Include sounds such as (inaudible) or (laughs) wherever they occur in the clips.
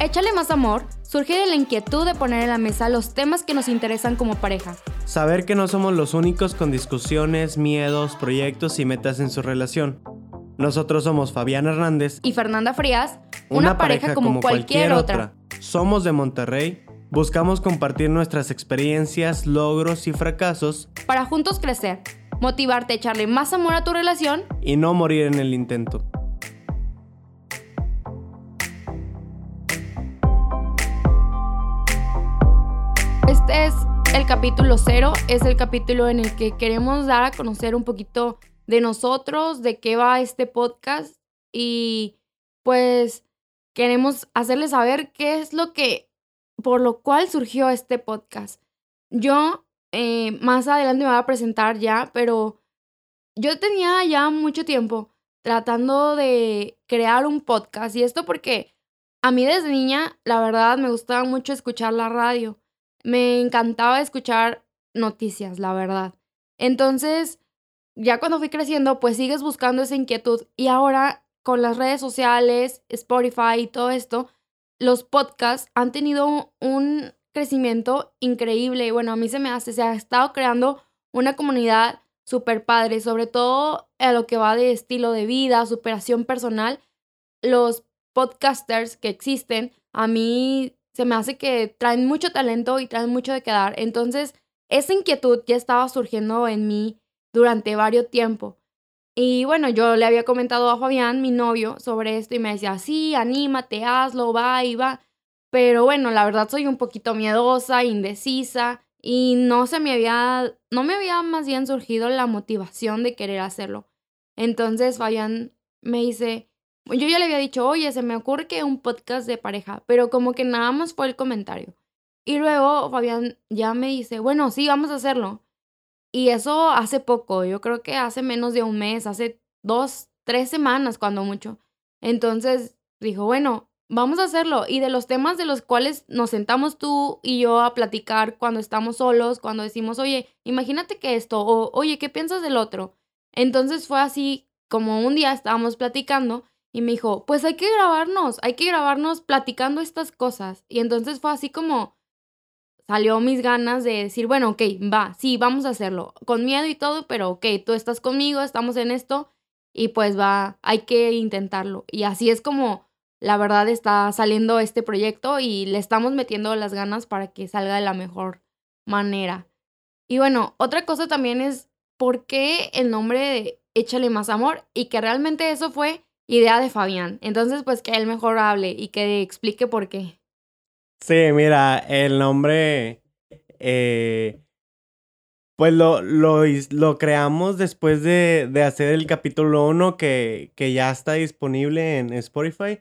Échale más amor surge de la inquietud de poner en la mesa los temas que nos interesan como pareja. Saber que no somos los únicos con discusiones, miedos, proyectos y metas en su relación. Nosotros somos Fabián Hernández y Fernanda Frías, una, pareja, como, cualquier, otra. Somos de Monterrey, buscamos compartir nuestras experiencias, logros y fracasos para juntos crecer, motivarte a echarle más amor a tu relación y no morir en el intento. Es el capítulo cero, es el capítulo en el que queremos dar a conocer un poquito de nosotros, de qué va este podcast y pues queremos hacerles saber qué es lo que, por lo cual surgió este podcast. Yo eh, más adelante me voy a presentar ya, pero yo tenía ya mucho tiempo tratando de crear un podcast y esto porque a mí desde niña, la verdad, me gustaba mucho escuchar la radio. Me encantaba escuchar noticias, la verdad. Entonces, ya cuando fui creciendo, pues sigues buscando esa inquietud. Y ahora, con las redes sociales, Spotify y todo esto, los podcasts han tenido un crecimiento increíble. Y bueno, a mí se me hace, se ha estado creando una comunidad súper padre, sobre todo a lo que va de estilo de vida, superación personal. Los podcasters que existen, a mí se me hace que traen mucho talento y traen mucho de quedar. Entonces, esa inquietud ya estaba surgiendo en mí durante varios tiempo. Y bueno, yo le había comentado a Fabián, mi novio, sobre esto y me decía, sí, anímate, hazlo, va y va. Pero bueno, la verdad soy un poquito miedosa, indecisa y no se me había, no me había más bien surgido la motivación de querer hacerlo. Entonces Fabián me dice, yo ya le había dicho, oye, se me ocurre que un podcast de pareja, pero como que nada más fue el comentario. Y luego Fabián ya me dice, bueno, sí, vamos a hacerlo. Y eso hace poco, yo creo que hace menos de un mes, hace dos, tres semanas cuando mucho. Entonces dijo, bueno, vamos a hacerlo. Y de los temas de los cuales nos sentamos tú y yo a platicar cuando estamos solos, cuando decimos, oye, imagínate que esto, o oye, ¿qué piensas del otro? Entonces fue así como un día estábamos platicando y me dijo, pues hay que grabarnos, hay que grabarnos platicando estas cosas. Y entonces fue así como salió mis ganas de decir, bueno, ok, va, sí, vamos a hacerlo, con miedo y todo, pero ok, tú estás conmigo, estamos en esto y pues va, hay que intentarlo. Y así es como la verdad está saliendo este proyecto y le estamos metiendo las ganas para que salga de la mejor manera. Y bueno, otra cosa también es por qué el nombre de Échale más amor y que realmente eso fue idea de Fabián. Entonces, pues que él mejor hable y que explique por qué. Sí, mira, el nombre, eh, pues lo, lo, lo, creamos después de, de hacer el capítulo 1 que, que, ya está disponible en Spotify.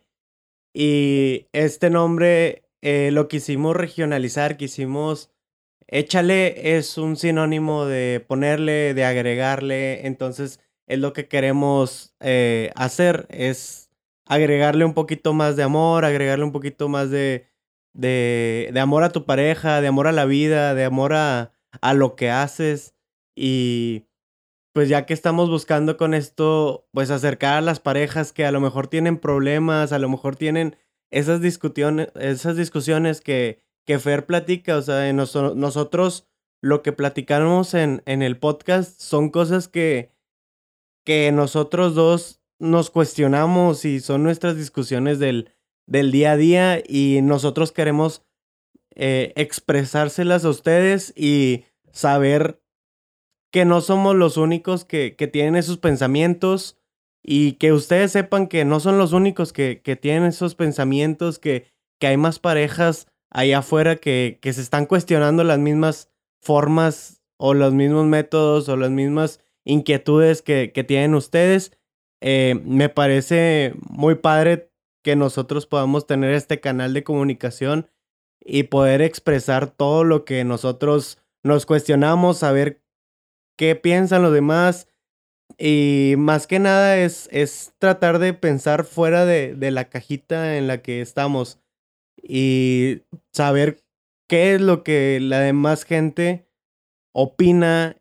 Y este nombre eh, lo quisimos regionalizar, quisimos... Échale es un sinónimo de ponerle, de agregarle, entonces es lo que queremos eh, hacer, es agregarle un poquito más de amor, agregarle un poquito más de, de, de amor a tu pareja, de amor a la vida, de amor a, a lo que haces. Y pues ya que estamos buscando con esto, pues acercar a las parejas que a lo mejor tienen problemas, a lo mejor tienen esas discusiones, esas discusiones que, que Fer platica, o sea, nosotros lo que platicamos en, en el podcast son cosas que, que nosotros dos nos cuestionamos y son nuestras discusiones del, del día a día y nosotros queremos eh, expresárselas a ustedes y saber que no somos los únicos que, que, tienen esos pensamientos y que ustedes sepan que no son los únicos que, que tienen esos pensamientos, que, que hay más parejas allá afuera que, que se están cuestionando las mismas formas o los mismos métodos o las mismas inquietudes que, que tienen ustedes. Eh, me parece muy padre que nosotros podamos tener este canal de comunicación y poder expresar todo lo que nosotros nos cuestionamos, saber qué piensan los demás y más que nada es, es tratar de pensar fuera de, de la cajita en la que estamos y saber qué es lo que la demás gente opina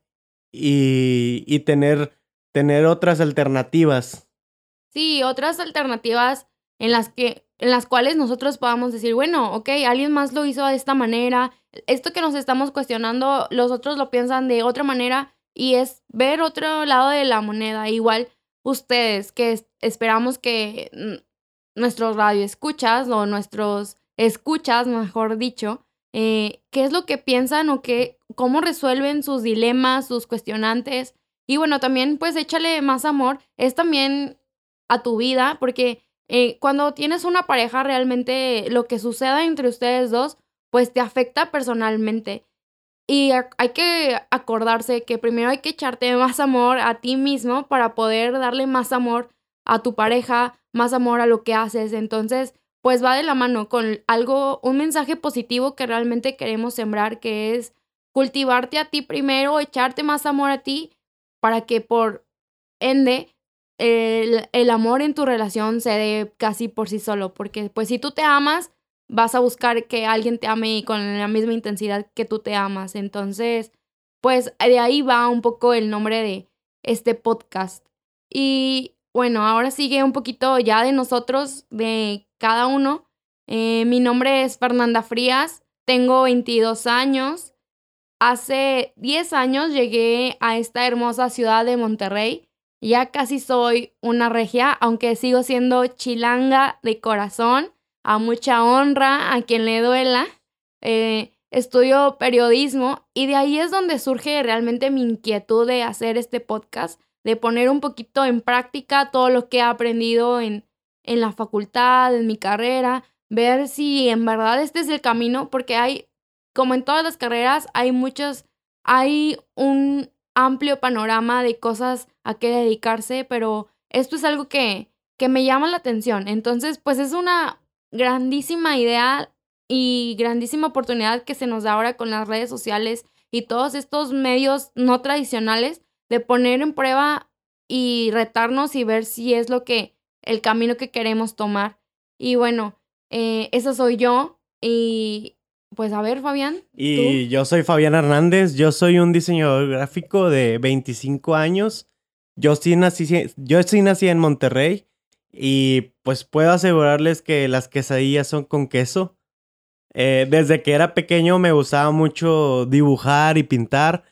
y, tener, tener otras alternativas. Sí, otras alternativas en las que en las cuales nosotros podamos decir, bueno, ok, alguien más lo hizo de esta manera, esto que nos estamos cuestionando, los otros lo piensan de otra manera y es ver otro lado de la moneda. Igual ustedes que esperamos que nuestros radioescuchas o nuestros escuchas, mejor dicho, eh, qué es lo que piensan o qué, cómo resuelven sus dilemas, sus cuestionantes. Y bueno, también pues échale más amor, es también a tu vida, porque eh, cuando tienes una pareja realmente lo que suceda entre ustedes dos, pues te afecta personalmente. Y hay que acordarse que primero hay que echarte más amor a ti mismo para poder darle más amor a tu pareja, más amor a lo que haces. Entonces, pues va de la mano con algo, un mensaje positivo que realmente queremos sembrar, que es cultivarte a ti primero, echarte más amor a ti, para que por ende el, el amor en tu relación se dé casi por sí solo, porque pues si tú te amas, vas a buscar que alguien te ame con la misma intensidad que tú te amas. Entonces, pues de ahí va un poco el nombre de este podcast. Y bueno, ahora sigue un poquito ya de nosotros, de cada uno. Eh, mi nombre es Fernanda Frías, tengo 22 años. Hace 10 años llegué a esta hermosa ciudad de Monterrey. Ya casi soy una regia, aunque sigo siendo chilanga de corazón, a mucha honra, a quien le duela. Eh, estudio periodismo y de ahí es donde surge realmente mi inquietud de hacer este podcast, de poner un poquito en práctica todo lo que he aprendido en, en la facultad, en mi carrera, ver si en verdad este es el camino, porque hay, como en todas las carreras, hay muchos, hay un amplio panorama de cosas a qué dedicarse, pero esto es algo que, que me llama la atención. Entonces, pues es una grandísima idea y grandísima oportunidad que se nos da ahora con las redes sociales y todos estos medios no tradicionales de poner en prueba y retarnos y ver si es lo que el camino que queremos tomar. Y bueno, eh, esa soy yo. Y pues a ver, Fabián. Y yo soy Fabián Hernández. Yo soy un diseñador gráfico de 25 años. Yo sí nací, yo sí nací en Monterrey. Y pues puedo asegurarles que las quesadillas son con queso. Eh, desde que era pequeño me gustaba mucho dibujar y pintar.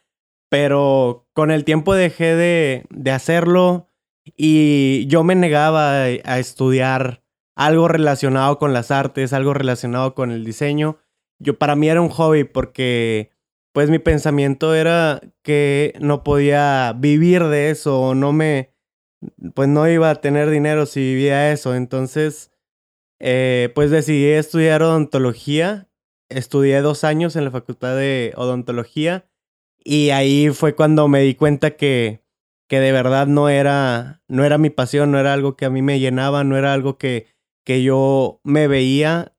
Pero con el tiempo dejé de, de hacerlo y yo me negaba a, estudiar algo relacionado con las artes, algo relacionado con el diseño. Yo para mí era un hobby porque pues mi pensamiento era que no podía vivir de eso o no me pues no iba a tener dinero si vivía eso. Entonces eh, pues decidí estudiar odontología. Estudié dos años en la facultad de odontología y ahí fue cuando me di cuenta que que de verdad no era, no era mi pasión, no era algo que a mí me llenaba, no era algo que, que yo me veía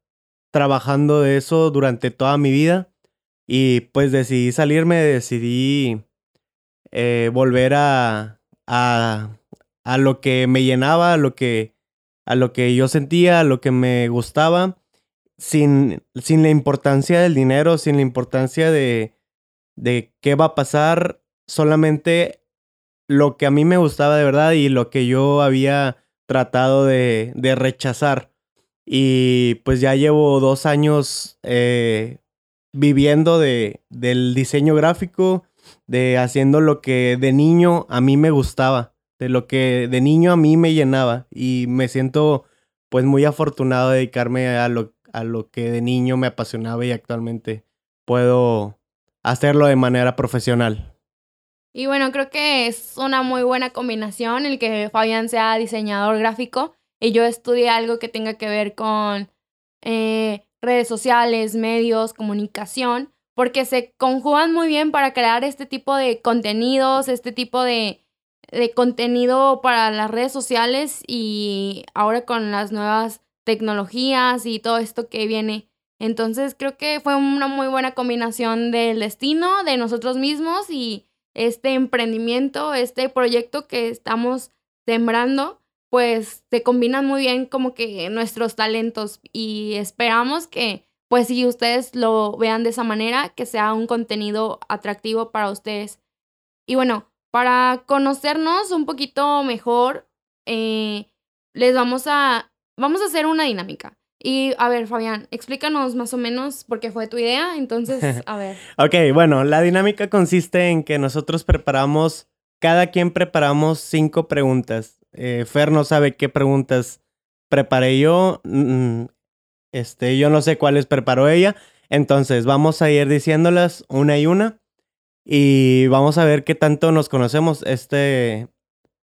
trabajando de eso durante toda mi vida. Y pues decidí salirme, decidí eh, volver a, a, a, lo que me llenaba, a lo que, a lo que yo sentía, a lo que me gustaba, sin, sin la importancia del dinero, sin la importancia de, de qué va a pasar, solamente lo que a mí me gustaba de verdad y lo que yo había tratado de, rechazar. Y pues ya llevo dos años eh, viviendo de, del diseño gráfico, de haciendo lo que de niño a mí me gustaba, de lo que de niño a mí me llenaba. Y me siento pues muy afortunado de dedicarme a lo, a lo que de niño me apasionaba y actualmente puedo hacerlo de manera profesional. Y bueno, creo que es una muy buena combinación el que Fabián sea diseñador gráfico y yo estudie algo que tenga que ver con eh, redes sociales, medios, comunicación, porque se conjugan muy bien para crear este tipo de contenidos, este tipo de, de contenido para las redes sociales y ahora con las nuevas tecnologías y todo esto que viene. Entonces creo que fue una muy buena combinación del destino, de nosotros mismos y este emprendimiento, este proyecto que estamos sembrando, pues se combinan muy bien como que nuestros talentos y esperamos que pues si ustedes lo vean de esa manera, que sea un contenido atractivo para ustedes. Y bueno, para conocernos un poquito mejor, eh, les vamos a vamos a hacer una dinámica. Y a ver, Fabián, explícanos más o menos por qué fue tu idea. Entonces, (laughs) a ver. ok, bueno, la dinámica consiste en que nosotros preparamos, cada quien preparamos cinco preguntas. Eh, Fer no sabe qué preguntas preparé yo. Mm, este, yo no sé cuáles preparó ella. Entonces, vamos a ir diciéndolas una y una. Y vamos a ver qué tanto nos conocemos. Este,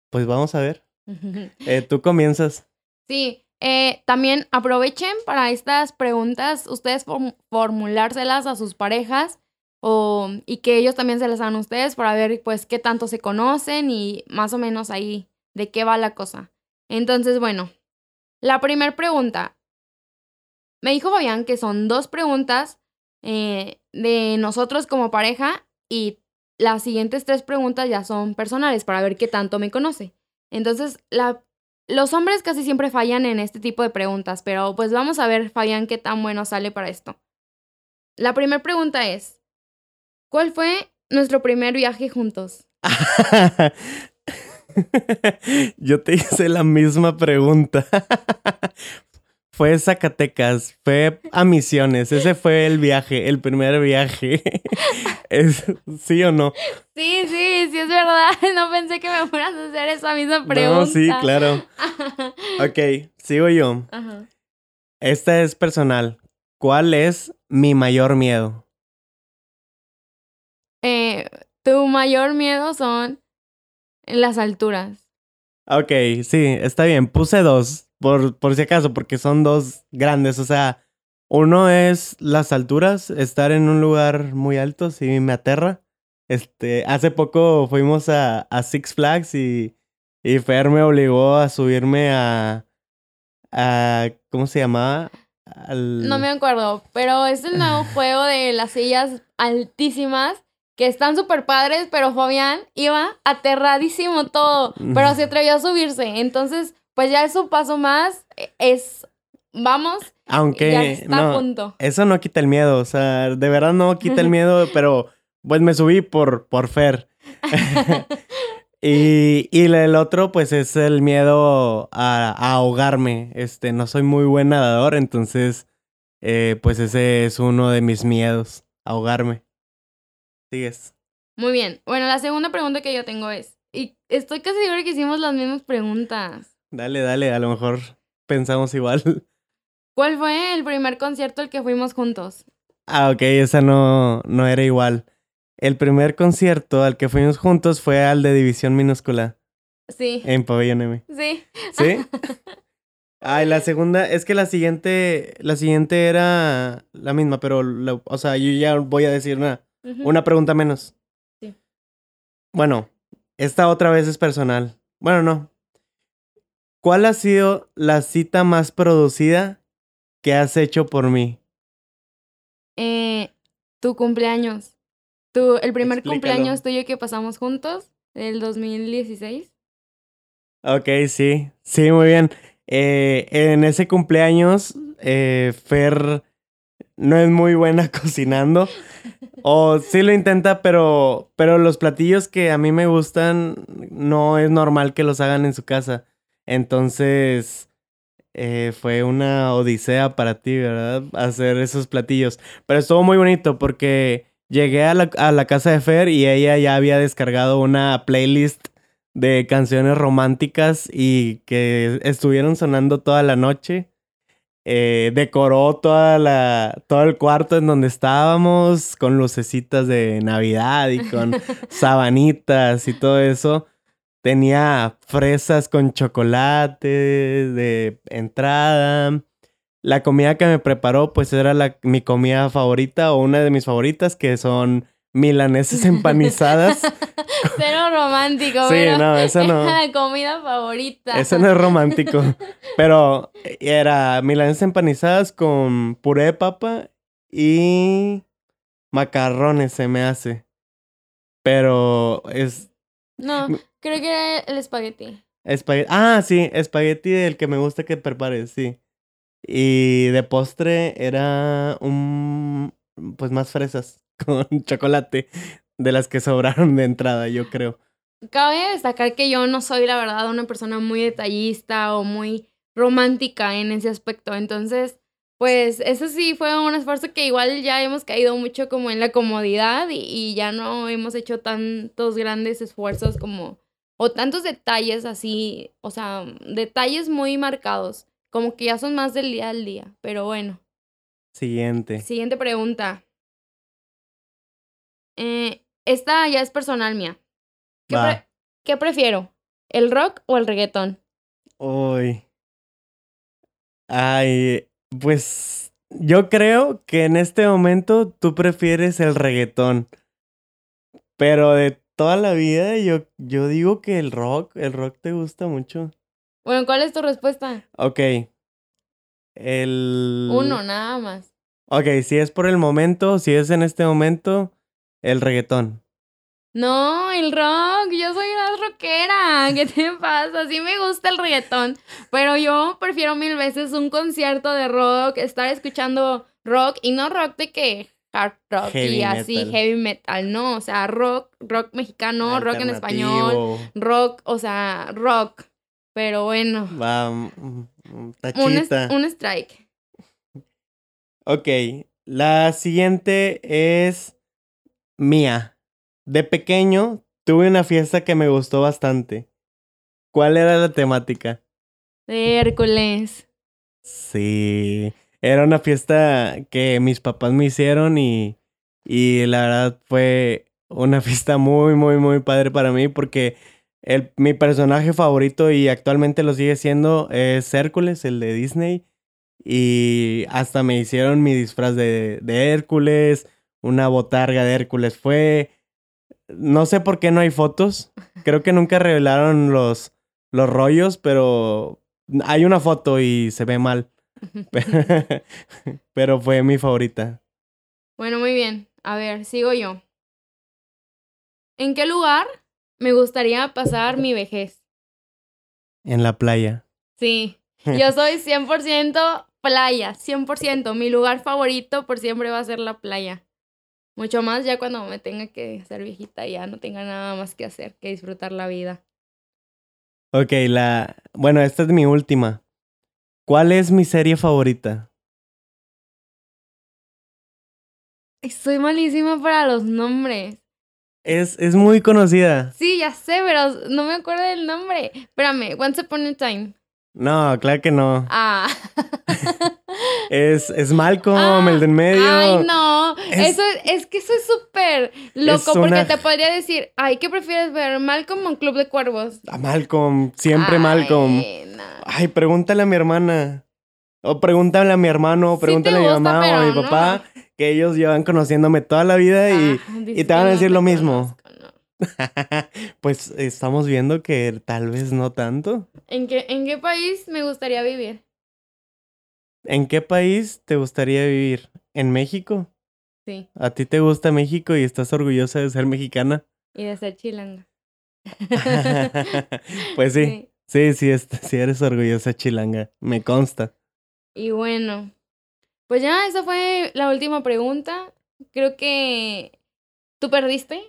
pues vamos a ver. (laughs) Eh, Tú comienzas. Sí, eh, también aprovechen para estas preguntas, ustedes formulárselas a sus parejas o, y que ellos también se las hagan a ustedes para ver pues qué tanto se conocen y más o menos ahí de qué va la cosa. Entonces, bueno, la primera pregunta. Me dijo Fabián que son dos preguntas eh, de nosotros como pareja y las siguientes tres preguntas ya son personales para ver qué tanto me conoce. Entonces, la los hombres casi siempre fallan en este tipo de preguntas, pero pues vamos a ver, Fabián, qué tan bueno sale para esto. La primera pregunta es, ¿cuál fue nuestro primer viaje juntos? (laughs) Yo te hice la misma pregunta. (laughs) fue Zacatecas, fue a Misiones, ese fue el viaje, el primer viaje. (laughs) ¿Sí o no? Sí, sí, sí es verdad. (laughs) No pensé que me fueras a hacer esa misma pregunta. No, sí, claro. (laughs) ok, sigo yo. Esta es personal. ¿Cuál es mi mayor miedo? Eh, tu mayor miedo son las alturas. Ok, sí, está bien. Puse dos por, por si acaso, porque son dos grandes. O sea, uno es las alturas, estar en un lugar muy alto, sí me aterra. Este, hace poco fuimos a, a Six Flags y, y Fer me obligó a subirme a, a ¿cómo se llamaba? No me acuerdo, pero es el nuevo (sighs) juego de las sillas altísimas que están súper padres, pero Fabián iba aterradísimo todo, pero (laughs) se atrevió a subirse. Entonces, pues ya es un paso más, e, es, vamos, aunque ya está a punto. Eso no quita el miedo, o sea, de verdad no quita el (laughs) miedo, pero pues me subí por, por Fer. (laughs) y, y el otro, pues es el miedo a, ahogarme. Este, no soy muy buen nadador, entonces, eh, pues ese es uno de mis miedos, ahogarme. Sigues. Muy bien. Bueno, la segunda pregunta que yo tengo es, y estoy casi segura que hicimos las mismas preguntas. Dale, dale, a lo mejor pensamos igual. (laughs) ¿Cuál fue el primer concierto al que fuimos juntos? Ah, ok, esa no, no era igual. El primer concierto al que fuimos juntos fue al de División Minúscula. Sí. En Pabellón M. Sí. ¿Sí? (laughs) Ay, la segunda, es que la siguiente, la siguiente era la misma, pero, o sea, yo ya voy a decir una, una pregunta menos. Sí. Bueno, esta otra vez es personal. Bueno, no, ¿Cuál ha sido la cita más producida que has hecho por mí? Eh, tu cumpleaños. Tu, el primer cumpleaños tuyo que pasamos juntos, el 2016. Ok, sí, sí, muy bien. Eh, en ese cumpleaños, eh, Fer no es muy buena (laughs) cocinando. o sí lo intenta, pero, pero los platillos que a mí me gustan no es normal que los hagan en su casa. Entonces, eh, fue una odisea para ti, ¿verdad? Hacer esos platillos. Pero estuvo muy bonito porque llegué a la, a la casa de Fer y ella ya había descargado una playlist de canciones románticas y que estuvieron sonando toda la noche. Eh, decoró toda la, todo el cuarto en donde estábamos con lucecitas de Navidad y con (laughs) sabanitas y todo eso. Tenía fresas con chocolate de entrada. La comida que me preparó, pues era la, mi comida favorita o una de mis favoritas, que son milanesas (laughs) empanizadas. (laughs) Cero romántico, Sí, no, eso no. Era la comida favorita. Eso no es romántico. (laughs) Pero era milanesas empanizadas con puré de papa y macarrones, se me hace. Pero es. No, Creo que era el espagueti. Espagueti. Ah, sí, espagueti el que me gusta que prepares, sí. Y de postre era un. Pues más fresas (laughs) con chocolate de las que sobraron de entrada, yo creo. Cabe destacar que yo no soy, la verdad, una persona muy detallista o muy romántica en ese aspecto. Entonces, pues eso sí fue un esfuerzo que igual ya hemos caído mucho como en la comodidad y, y ya no hemos hecho tantos grandes esfuerzos como, o tantos detalles así, o sea, detalles muy marcados, como que ya son más del día al día, pero bueno. Siguiente. Siguiente pregunta. Eh, esta ya es personal mía. ¿Qué, pre- qué prefiero? ¿El rock o el reggaetón? Uy. Ay, pues yo creo que en este momento tú prefieres el reggaetón. Pero de toda la vida yo, yo digo que el rock, el rock te gusta mucho. Bueno, ¿cuál es tu respuesta? Ok. El... Uno, nada más. Ok, si es por el momento, si es en este momento, el reggaetón. No, el rock, yo soy más rockera. (laughs) ¿Qué te pasa? Sí me gusta el reggaetón, pero yo prefiero mil veces un concierto de rock, estar escuchando rock y no rock de que hard rock Heavy y así metal. heavy metal, no, o sea, rock, rock mexicano, rock en español, rock, o sea, rock. Pero bueno, Va, mm, mm, un, un strike. Ok, la siguiente es mía. De pequeño tuve una fiesta que me gustó bastante. ¿Cuál era la temática? De Hércules. Sí, era una fiesta que mis papás me hicieron y, y la verdad fue una (laughs) fiesta muy, muy, muy padre para mí porque el, mi personaje favorito y actualmente lo sigue siendo es Hércules, el de Disney. Y hasta me hicieron mi disfraz de, de Hércules, una botarga de Hércules. Fue... No sé por qué no hay fotos. (laughs) Creo que nunca revelaron los, los rollos, pero hay una foto y se ve mal. (laughs) Pero fue mi favorita. Bueno, muy bien. A ver, sigo yo. ¿En qué lugar me gustaría pasar mi vejez? En la playa. Sí, yo (laughs) soy 100% playa, 100%. Mi lugar favorito por siempre va a ser la playa. Mucho más ya cuando me tenga que ser viejita y ya no tenga nada más que hacer que disfrutar la vida. Ok, la... Bueno, esta es mi última. ¿Cuál es mi serie favorita? Soy malísima para los nombres. Es, es muy conocida. Sí, ya sé, pero no me acuerdo del nombre. Espérame, Once Upon a Time. No, claro que no. Ah. (laughs) Es, es Malcolm, Ah, el de en medio. Ay, no. Es- Eso es, es que eso es súper loco Es porque te podría decir, ay, ¿qué prefieres ver? ¿Malcolm o Club de Cuervos? A Malcolm, siempre Ay, Malcolm. no. Ay, pregúntale a mi hermana. O pregúntale a mi hermano, o Sí pregúntale a mi mamá o a mi no. papá, que ellos llevan conociéndome toda la vida y Ah, y te van a decir lo mismo. conozco. (laughs) pues estamos viendo que tal vez no tanto. ¿En qué, ¿En qué país me gustaría vivir? ¿En qué país te gustaría vivir? ¿En México? Sí, ¿A ti te gusta México y estás orgullosa de ser mexicana? y de ser chilanga. (laughs) pues sí, sí, sí, est- sí eres orgullosa chilanga, me consta. Y bueno, pues ya esa fue la última pregunta. Creo que tú perdiste.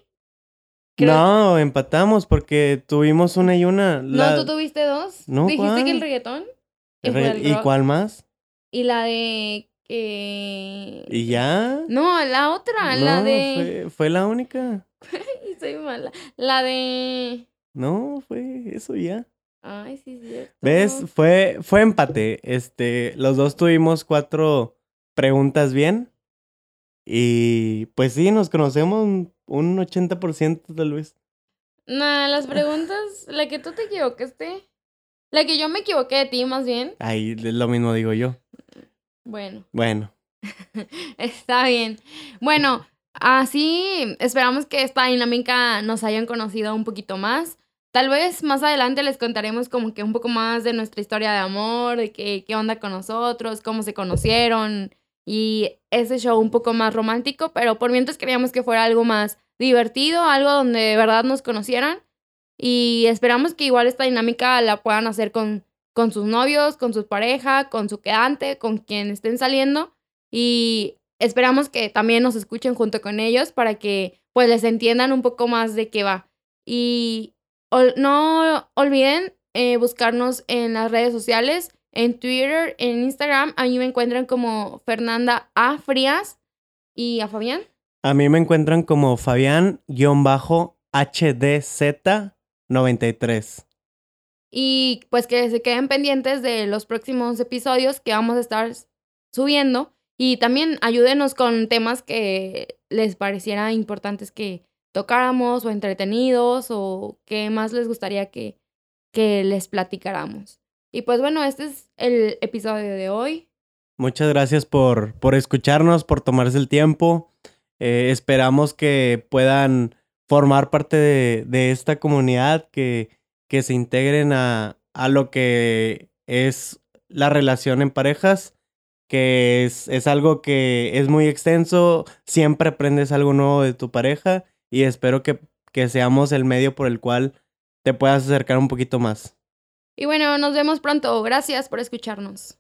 Creo- No, empatamos porque tuvimos una y una. La- No, tú tuviste dos. No, Dijiste que el reggaetón. y el fue re- el ¿Y rock. cuál más? Y la de que... ¿Y ya? No, la otra, la No, de... Fue, fue la única. (laughs) Ay, soy mala. La de... No, fue eso ya. Ay, sí, es cierto. ¿Ves? Fue, fue empate. Este, los dos tuvimos cuatro preguntas bien. Y pues sí, nos conocemos un, un 80% tal vez. Nah, las (laughs) preguntas, la que tú te equivocaste. La que yo me equivoqué de ti, más bien. Ahí lo mismo digo yo. Bueno, Bueno, (laughs) está bien. Bueno, así esperamos que esta dinámica nos hayan conocido un poquito más. Tal vez más adelante les contaremos como que un poco más de nuestra historia de amor, de qué, qué onda con nosotros, cómo se conocieron y ese show un poco más romántico, pero por mientras queríamos que fuera algo más divertido, algo donde de verdad nos conocieran y esperamos que igual esta dinámica la puedan hacer con, con sus novios, con su pareja, con su quedante, con quien estén saliendo y esperamos que también nos escuchen junto con ellos para que pues les entiendan un poco más de qué va. Y no olviden eh, buscarnos en las redes sociales En Twitter, en Instagram, a mí me encuentran como Fernanda A. Frías y a Fabián. A mí me encuentran como Fabián-HDZ93. Y pues que se queden pendientes de los próximos episodios que vamos a estar subiendo. Y también ayúdenos con temas que les pareciera importantes que tocáramos o entretenidos o qué más les gustaría que, que les platicáramos. Y pues bueno, este es el episodio de hoy. Muchas gracias por, por escucharnos, por tomarse el tiempo. Eh, esperamos que puedan formar parte de, de esta comunidad, que, que se integren a, a, lo que es la relación en parejas, que es, es algo que es muy extenso, siempre aprendes algo nuevo de tu pareja y espero que, que seamos el medio por el cual te puedas acercar un poquito más. Y bueno, nos vemos pronto. Gracias por escucharnos.